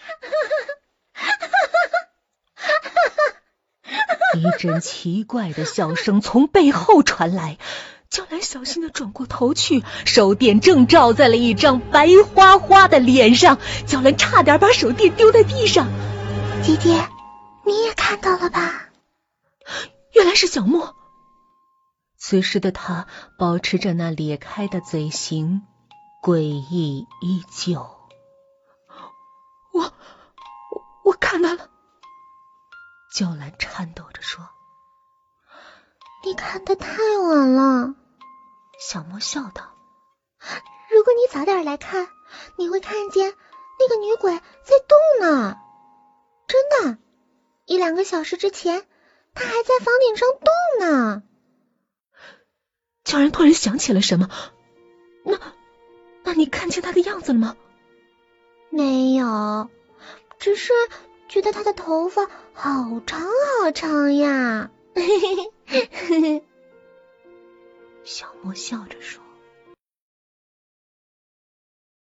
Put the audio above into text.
一阵奇怪的笑声从背后传来，娇兰小心的转过头去，手电正照在了一张白花花的脸上，娇兰差点把手电丢在地上。姐姐，你也看到了吧？原来是小莫。此时的他保持着那咧开的嘴型，诡异依旧。看到了。娇兰颤抖着说：“你看的太晚了。”小莫笑道：“如果你早点来看，你会看见那个女鬼在动呢。真的，一两个小时之前，她还在房顶上动呢。”娇兰突然想起了什么：“那，那你看见她的样子了吗？”“没有，只是……”觉得他的头发好长好长呀！小莫笑着说。